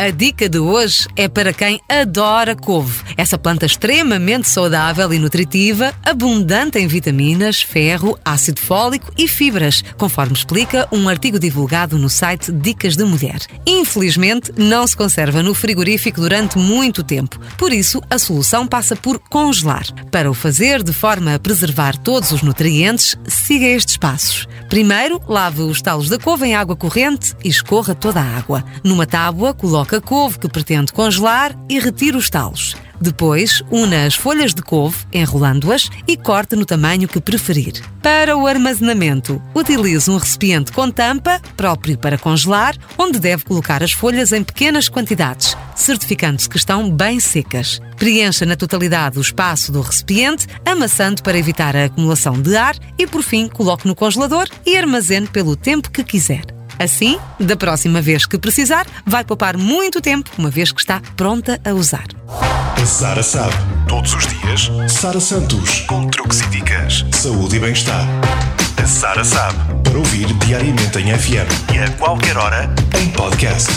A dica de hoje é para quem adora couve. Essa planta extremamente saudável e nutritiva, abundante em vitaminas, ferro, ácido fólico e fibras, conforme explica um artigo divulgado no site Dicas de Mulher. Infelizmente, não se conserva no frigorífico durante muito tempo. Por isso, a solução passa por congelar. Para o fazer de forma a preservar todos os nutrientes, siga estes passos. Primeiro, lave os talos da couve em água corrente e escorra toda a água. Numa tábua, coloque a couve que pretende congelar e retire os talos. Depois, una as folhas de couve, enrolando-as e corte no tamanho que preferir. Para o armazenamento, utilize um recipiente com tampa, próprio para congelar, onde deve colocar as folhas em pequenas quantidades, certificando-se que estão bem secas. Preencha na totalidade o espaço do recipiente, amassando para evitar a acumulação de ar e, por fim, coloque no congelador e armazene pelo tempo que quiser. Assim, da próxima vez que precisar, vai poupar muito tempo, uma vez que está pronta a usar. Sara sabe. Todos os dias, Sara Santos, com truques e dicas, saúde e bem-estar. A Sara sabe. Para ouvir diariamente em FM e a qualquer hora em podcast.